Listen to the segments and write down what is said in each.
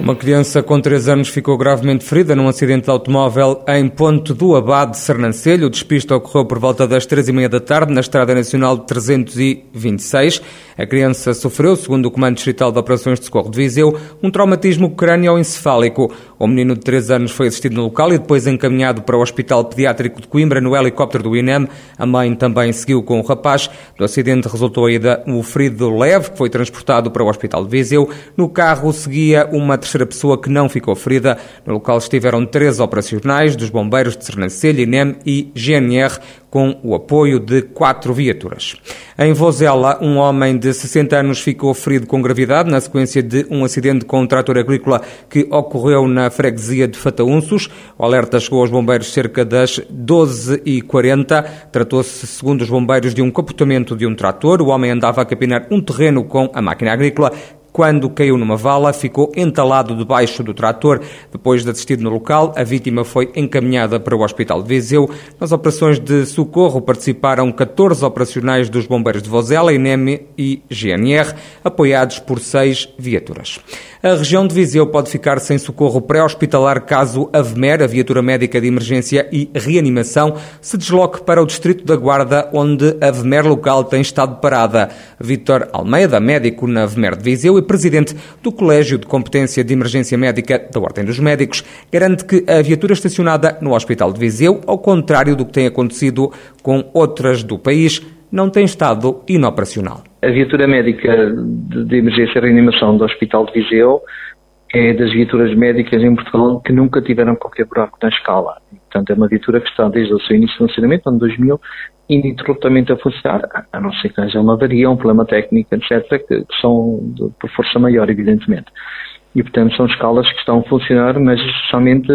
Uma criança com 3 anos ficou gravemente ferida num acidente de automóvel em Ponte do Abade de Sernancelho. O despiste ocorreu por volta das 3 e meia da tarde na Estrada Nacional 326. A criança sofreu, segundo o Comando Distrital de Operações de Socorro de Viseu, um traumatismo crânioencefálico. O menino de 3 anos foi assistido no local e depois encaminhado para o Hospital Pediátrico de Coimbra no helicóptero do INEM. A mãe também seguiu com o rapaz. Do acidente resultou ainda o ferido leve, que foi transportado para o Hospital de Viseu. No carro seguia uma terceira pessoa que não ficou ferida. No local estiveram três operacionais dos bombeiros de Sernancelha, INEM e GNR, com o apoio de quatro viaturas. Em Vozela, um homem de 60 anos ficou ferido com gravidade na sequência de um acidente com um trator agrícola que ocorreu na freguesia de Fataunços. O alerta chegou aos bombeiros cerca das 12h40. Tratou-se, segundo os bombeiros, de um capotamento de um trator. O homem andava a capinar um terreno com a máquina agrícola quando caiu numa vala, ficou entalado debaixo do trator. Depois de assistido no local, a vítima foi encaminhada para o Hospital de Viseu. Nas operações de socorro participaram 14 operacionais dos bombeiros de Vozela, INEM e GNR, apoiados por seis viaturas. A região de Viseu pode ficar sem socorro pré-hospitalar caso a VMER, a Viatura Médica de Emergência e Reanimação, se desloque para o Distrito da Guarda, onde a VMER local tem estado parada. Vítor Almeida, médico na VMER de Viseu e presidente do Colégio de Competência de Emergência Médica da Ordem dos Médicos, garante que a viatura estacionada no Hospital de Viseu, ao contrário do que tem acontecido com outras do país, não tem estado inoperacional. A viatura médica de emergência e reanimação do Hospital de Viseu é das viaturas médicas em Portugal que nunca tiveram qualquer buraco na escala. Portanto, é uma viatura que está desde o seu início de funcionamento, ano 2000, ininterruptamente a funcionar, a não ser que haja uma avaria, um problema técnico, etc., que são de, por força maior, evidentemente. E, portanto, são escalas que estão a funcionar, mas somente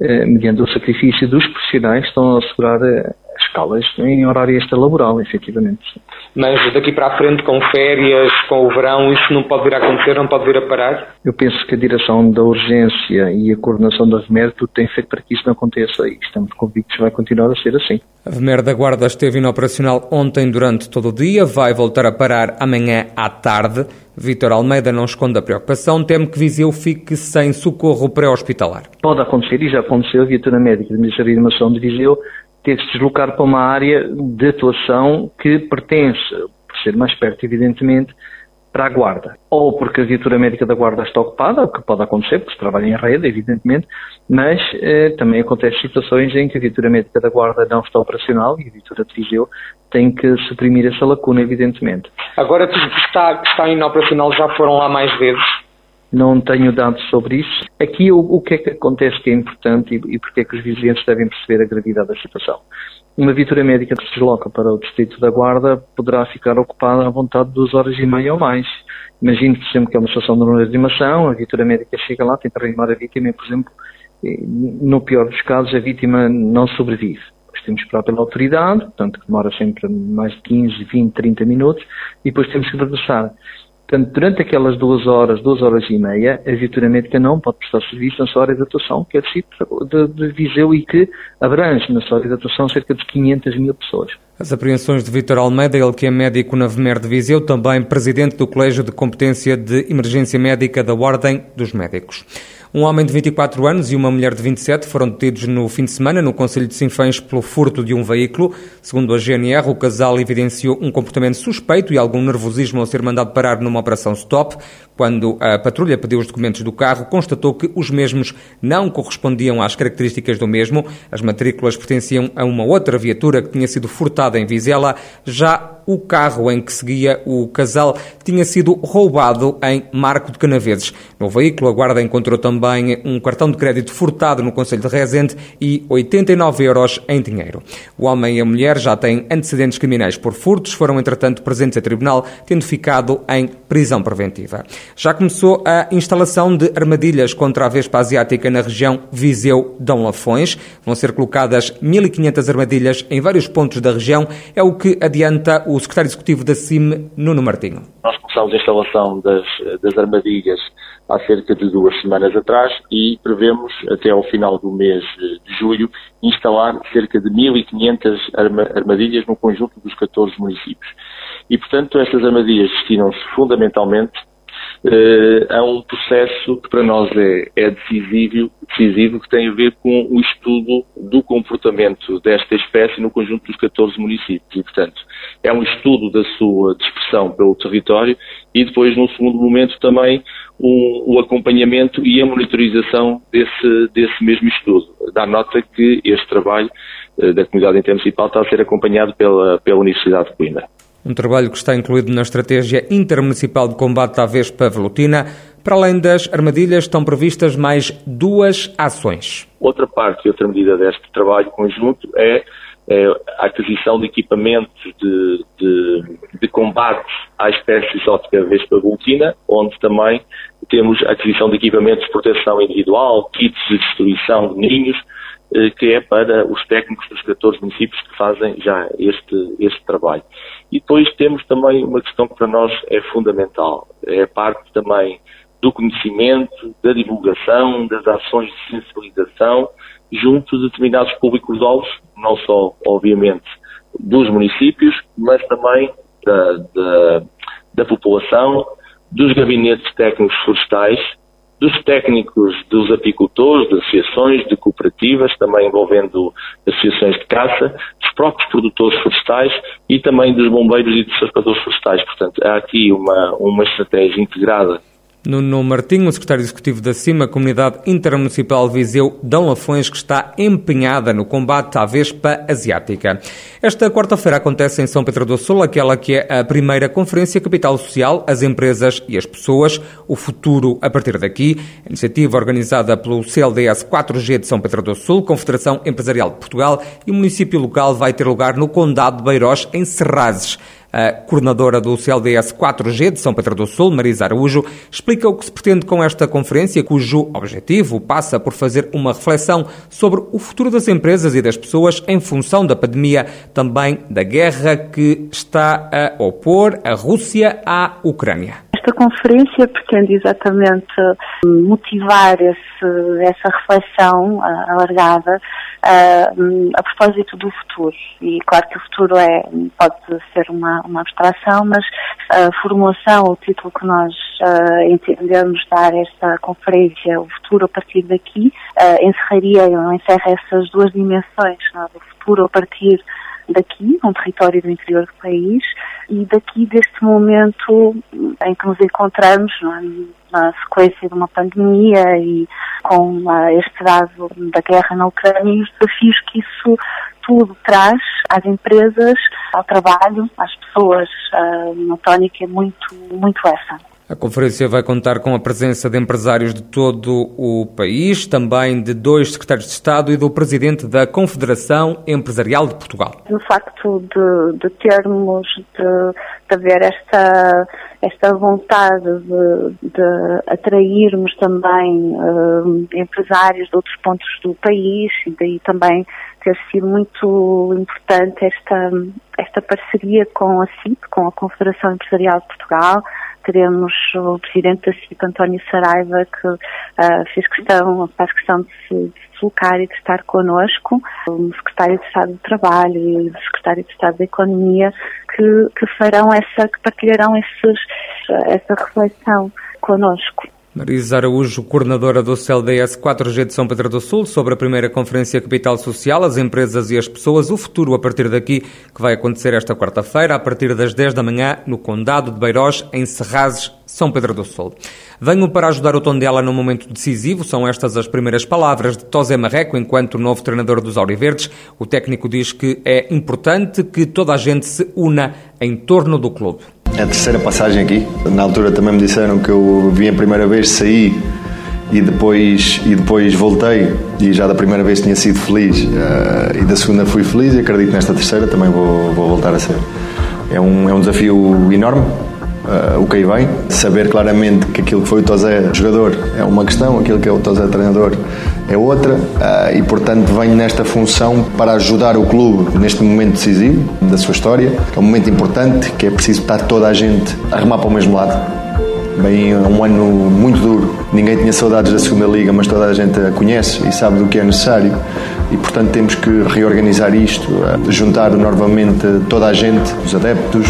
eh, mediante o sacrifício dos profissionais que estão a assegurar eh, escalas em horário extra-laboral, efetivamente. Mas daqui para a frente, com férias, com o verão, isso não pode vir a acontecer, não pode vir a parar? Eu penso que a direção da urgência e a coordenação da VMER tem feito para que isso não aconteça e estamos convictos que vai continuar a ser assim. A VMER da Guarda esteve inoperacional ontem durante todo o dia, vai voltar a parar amanhã à tarde. Vítor Almeida não esconde a preocupação, teme que Viseu fique sem socorro pré-hospitalar. Pode acontecer, e já aconteceu, a viatura médica de Ministério de Animação de Viseu ter de se deslocar para uma área de atuação que pertence, por ser mais perto, evidentemente, para a Guarda. Ou porque a viatura médica da Guarda está ocupada, o que pode acontecer, porque se trabalha em rede, evidentemente, mas eh, também acontecem situações em que a viatura médica da Guarda não está operacional e a viatura de Viseu tem que suprimir essa lacuna, evidentemente. Agora que está, está inoperacional, já foram lá mais vezes? Não tenho dados sobre isso. Aqui o, o que é que acontece que é importante e, e porque é que os vizinhos devem perceber a gravidade da situação. Uma viatura médica que se desloca para o distrito da Guarda poderá ficar ocupada à vontade de duas horas e meia ou mais. Imagine, por exemplo, que é uma situação de reanimação, a viatura médica chega lá, tenta reanimar a vítima e, por exemplo, no pior dos casos, a vítima não sobrevive. Depois temos que esperar pela autoridade, portanto, que demora sempre mais de 15, 20, 30 minutos, e depois temos que regressar. Portanto, durante aquelas duas horas, duas horas e meia, a viatura médica não pode prestar serviço na sua área de atuação, que é de, de Viseu e que abrange na sua área de atuação cerca de 500 mil pessoas. As apreensões de Vítor Almeida, ele que é médico na VMER de Viseu, também presidente do Colégio de Competência de Emergência Médica da Ordem dos Médicos. Um homem de 24 anos e uma mulher de 27 foram detidos no fim de semana no Conselho de Sinfãs pelo furto de um veículo. Segundo a GNR, o casal evidenciou um comportamento suspeito e algum nervosismo ao ser mandado parar numa operação stop. Quando a patrulha pediu os documentos do carro, constatou que os mesmos não correspondiam às características do mesmo. As matrículas pertenciam a uma outra viatura que tinha sido furtada em Vizela. Já o carro em que seguia o casal tinha sido roubado em Marco de Canaveses. No veículo, a guarda encontrou também um cartão de crédito furtado no Conselho de Rezende e 89 euros em dinheiro. O homem e a mulher já têm antecedentes criminais por furtos, foram entretanto presentes a tribunal, tendo ficado em prisão preventiva. Já começou a instalação de armadilhas contra a Vespa Asiática na região Viseu-Dão Lafões. Vão ser colocadas 1.500 armadilhas em vários pontos da região, é o que adianta o o secretário executivo da CIM, Nuno Martinho. Nós começámos a instalação das, das armadilhas há cerca de duas semanas atrás e prevemos até ao final do mês de julho instalar cerca de 1.500 armadilhas no conjunto dos 14 municípios. E, portanto, estas armadilhas destinam-se fundamentalmente uh, a um processo que para nós é, é, decisivo, decisivo, que tem a ver com o estudo do comportamento desta espécie no conjunto dos 14 municípios. E, portanto, é um estudo da sua dispersão pelo território e depois, num segundo momento, também o, o acompanhamento e a monitorização desse, desse mesmo estudo. Dá nota que este trabalho uh, da comunidade intermunicipal está a ser acompanhado pela, pela Universidade de Coimbra. Um trabalho que está incluído na Estratégia Intermunicipal de Combate à Vespa Velutina. Para além das armadilhas, estão previstas mais duas ações. Outra parte e outra medida deste trabalho conjunto é, é a aquisição de equipamentos de, de, de combate à espécie exótica Vespa Velutina, onde também temos a aquisição de equipamentos de proteção individual, kits de destruição de ninhos, eh, que é para os técnicos dos 14 municípios que fazem já este, este trabalho. E depois temos também uma questão que para nós é fundamental, é parte também do conhecimento, da divulgação, das ações de sensibilização junto de determinados públicos-alvos, não só, obviamente, dos municípios, mas também da, da, da população, dos gabinetes técnicos florestais, dos técnicos dos apicultores, de associações, de cooperativas, também envolvendo associações de caça, dos próprios produtores florestais e também dos bombeiros e dos cercadores florestais. Portanto, há aqui uma, uma estratégia integrada Nuno Martinho, secretário executivo da CIMA, Comunidade Intermunicipal Viseu Dão Lafões, que está empenhada no combate à Vespa Asiática. Esta quarta-feira acontece em São Pedro do Sul aquela que é a primeira Conferência Capital Social, as empresas e as pessoas, o futuro a partir daqui, iniciativa organizada pelo CLDS 4G de São Pedro do Sul, Confederação Empresarial de Portugal e o município local vai ter lugar no Condado de Beirós, em Serrazes. A coordenadora do CLDS 4G de São Pedro do Sul, Marisa Araújo, explica o que se pretende com esta conferência, cujo objetivo passa por fazer uma reflexão sobre o futuro das empresas e das pessoas em função da pandemia, também da guerra que está a opor a Rússia à Ucrânia. Esta conferência pretende exatamente motivar esse, essa reflexão alargada uh, a propósito do futuro. E claro que o futuro é, pode ser uma, uma abstração, mas a formulação, o título que nós entendemos dar a esta conferência, o futuro a partir daqui, encerraria, encerra essas duas dimensões, não? É? futuro a partir daqui, um território do interior do país, e daqui deste momento em que nos encontramos, é? na sequência de uma pandemia e com este dado da guerra na Ucrânia e os desafios que isso tudo traz às empresas, ao trabalho, às pessoas. Uh, uma tónica é muito, muito essa. A conferência vai contar com a presença de empresários de todo o país, também de dois secretários de Estado e do presidente da Confederação Empresarial de Portugal. O facto de, de termos, de, de haver esta, esta vontade de, de atrairmos também uh, empresários de outros pontos do país e daí também ter sido muito importante esta, esta parceria com a CIP, com a Confederação Empresarial de Portugal, teremos o presidente da CIP, António Saraiva, que uh, fez questão, faz questão de se deslocar e de estar connosco, o secretário de Estado do Trabalho e o secretário de Estado da Economia, que, que farão essa, que partilharão esses, essa reflexão connosco. Marisa Araújo, coordenadora do CLDS 4G de São Pedro do Sul, sobre a primeira Conferência Capital Social, as empresas e as pessoas, o futuro a partir daqui, que vai acontecer esta quarta-feira, a partir das 10 da manhã, no Condado de Beirós, em Serrazes, São Pedro do Sul. Venho para ajudar o Tondela num momento decisivo, são estas as primeiras palavras de Tosé Marreco, enquanto novo treinador dos Auriverdes. O técnico diz que é importante que toda a gente se una em torno do clube. É a terceira passagem aqui. Na altura também me disseram que eu vim a primeira vez, saí e depois, e depois voltei e já da primeira vez tinha sido feliz uh, e da segunda fui feliz e acredito nesta terceira também vou, vou voltar a ser. É um, é um desafio enorme, uh, o que aí vem, saber claramente que aquilo que foi o Tozé jogador é uma questão, aquilo que é o Tozé treinador é outra, uh, e portanto venho nesta função para ajudar o clube neste momento decisivo da sua história, que é um momento importante, que é preciso estar toda a gente a remar para o mesmo lado. Bem, um ano muito duro. Ninguém tinha saudades da segunda liga, mas toda a gente a conhece e sabe do que é necessário. E portanto temos que reorganizar isto, uh, juntar novamente toda a gente, os adeptos,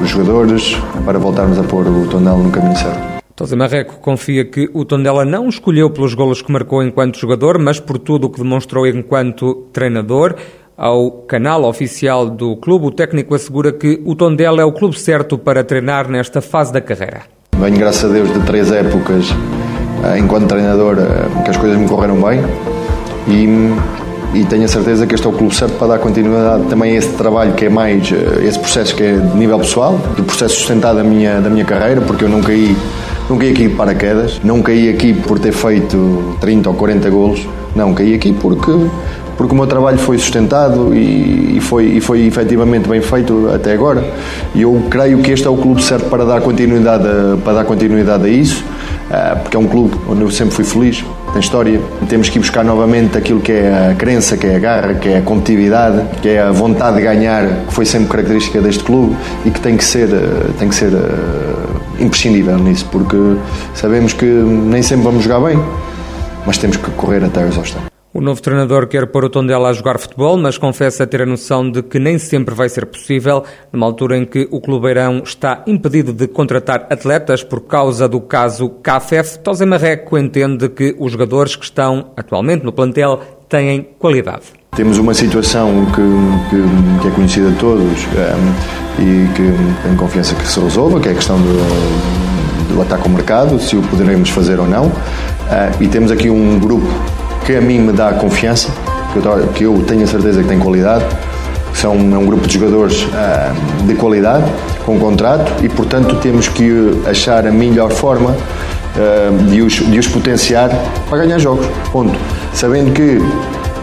os jogadores para voltarmos a pôr o Tondela no caminho certo. Tosé Marreco confia que o Tondela não escolheu pelos golos que marcou enquanto jogador, mas por tudo o que demonstrou enquanto treinador. Ao canal oficial do clube, o técnico assegura que o Tondela é o clube certo para treinar nesta fase da carreira. Venho, graças a Deus, de três épocas eh, enquanto treinador eh, que as coisas me correram bem e e tenho a certeza que este é o clube certo para dar continuidade também a esse trabalho que é mais, eh, esse processo que é de nível pessoal, do processo sustentado da minha, da minha carreira, porque eu não caí, não caí aqui de paraquedas, não caí aqui por ter feito 30 ou 40 golos, não, caí aqui porque porque o meu trabalho foi sustentado e, e, foi, e foi efetivamente bem feito até agora. E eu creio que este é o clube certo para dar continuidade a, para dar continuidade a isso, eh, porque é um clube onde eu sempre fui feliz, tem história. Temos que ir buscar novamente aquilo que é a crença, que é a garra, que é a competitividade, que é a vontade de ganhar, que foi sempre característica deste clube e que tem que ser, eh, tem que ser uh, imprescindível nisso, porque sabemos que nem sempre vamos jogar bem, mas temos que correr até a exaustão. O novo treinador quer pôr o Tondela a jogar futebol, mas confessa ter a noção de que nem sempre vai ser possível, numa altura em que o Clubeirão está impedido de contratar atletas por causa do caso CAFEF. Tosé Marreco entende que os jogadores que estão atualmente no plantel têm qualidade. Temos uma situação que, que, que é conhecida de todos ehm, e que tenho confiança que se resolva, que é a questão do, do ataque ao mercado, se o poderemos fazer ou não. Uh, e temos aqui um grupo que a mim me dá confiança, que eu, tenho a certeza que tem qualidade. São é um grupo de jogadores uh, de qualidade, com contrato, e portanto temos que achar a melhor forma uh, de, os, de os potenciar para ganhar jogos. Ponto. Sabendo que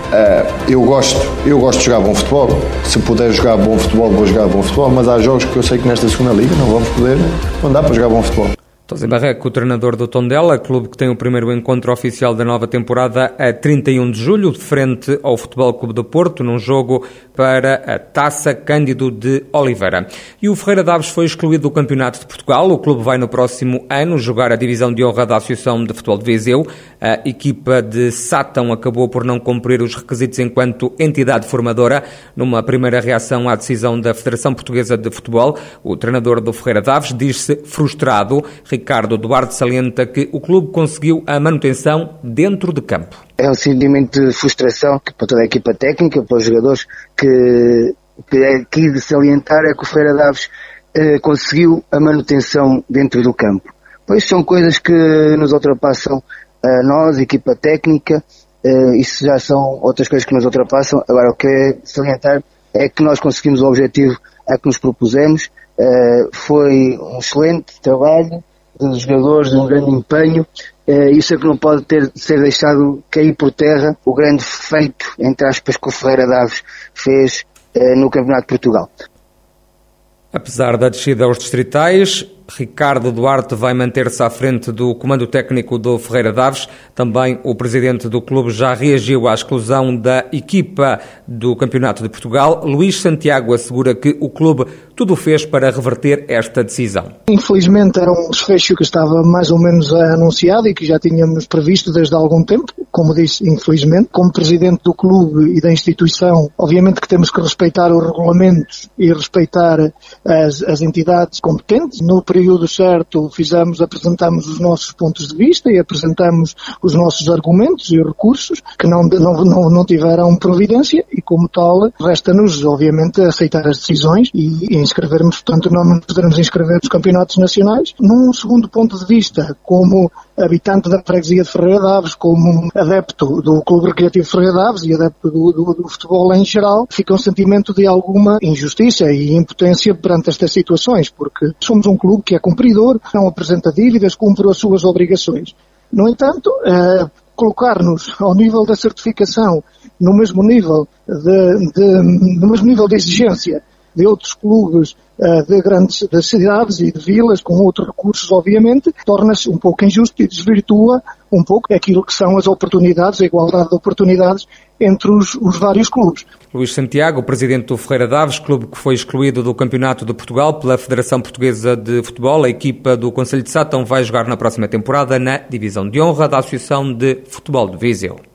Uh, eu gosto, eu gosto de jogar bom futebol. Se puder jogar bom futebol, vou jogar bom futebol, mas há jogos que eu sei que nesta segunda liga não vamos poder, não dá para jogar bom futebol. Tosé Barreco, o treinador do Tondela, clube que tem o primeiro encontro oficial da nova temporada a 31 de julho, de frente ao Futebol Clube do Porto, num jogo para a Taça Cândido de Oliveira. E o Ferreira Daves foi excluído do Campeonato de Portugal. O clube vai no próximo ano jogar a divisão de honra da Associação de Futebol de Viseu. A equipa de Sátão acabou por não cumprir os requisitos enquanto entidade formadora. Numa primeira reação à decisão da Federação Portuguesa de Futebol, o treinador do Ferreira Daves diz-se frustrado. Ricardo Duarte salienta que o clube conseguiu a manutenção dentro de campo. É um sentimento de frustração para toda a equipa técnica, para os jogadores, que, que é aqui de salientar é que o Feira Daves eh, conseguiu a manutenção dentro do campo. Pois são coisas que nos ultrapassam a nós, a equipa técnica, eh, isso já são outras coisas que nos ultrapassam. Agora, o que é salientar é que nós conseguimos o objetivo a que nos propusemos. Eh, foi um excelente trabalho, dos jogadores, de um grande empenho. Uh, isso é que não pode ter, ser deixado cair por terra o grande feito, entre aspas, que o Ferreira Daves fez uh, no Campeonato de Portugal. Apesar da descida aos distritais, Ricardo Duarte vai manter-se à frente do comando técnico do Ferreira Daves. Também o presidente do clube já reagiu à exclusão da equipa do Campeonato de Portugal. Luís Santiago assegura que o clube tudo fez para reverter esta decisão. Infelizmente era um desfecho que estava mais ou menos anunciado e que já tínhamos previsto desde há algum tempo, como disse, infelizmente. Como presidente do clube e da instituição, obviamente que temos que respeitar os regulamentos e respeitar as, as entidades competentes. No período certo fizemos, apresentamos os nossos pontos de vista e apresentamos os nossos argumentos e recursos que não, não, não, tiveram providência e como tal resta-nos obviamente aceitar as decisões e inscrevermos, portanto não poderemos inscrever nos campeonatos nacionais. Num segundo ponto de vista, como habitante da freguesia de Ferreira Daves, como adepto do Clube Recreativo de Ferreira Daves e adepto do, do, do futebol em geral, fica um sentimento de alguma injustiça e impotência perante estas situações, porque somos um clube que é cumpridor, não apresenta dívidas, cumpre as suas obrigações. No entanto, eh, colocar-nos ao nível da certificação, no mesmo nível de, de, no mesmo nível de exigência de outros clubes eh, de grandes das cidades e de vilas, com outros recursos, obviamente, torna-se um pouco injusto e desvirtua um pouco aquilo que são as oportunidades, a igualdade de oportunidades entre os, os vários clubes. Luís Santiago, presidente do Ferreira Daves, clube que foi excluído do Campeonato de Portugal pela Federação Portuguesa de Futebol, a equipa do Conselho de Sátão vai jogar na próxima temporada na Divisão de Honra da Associação de Futebol de Viseu.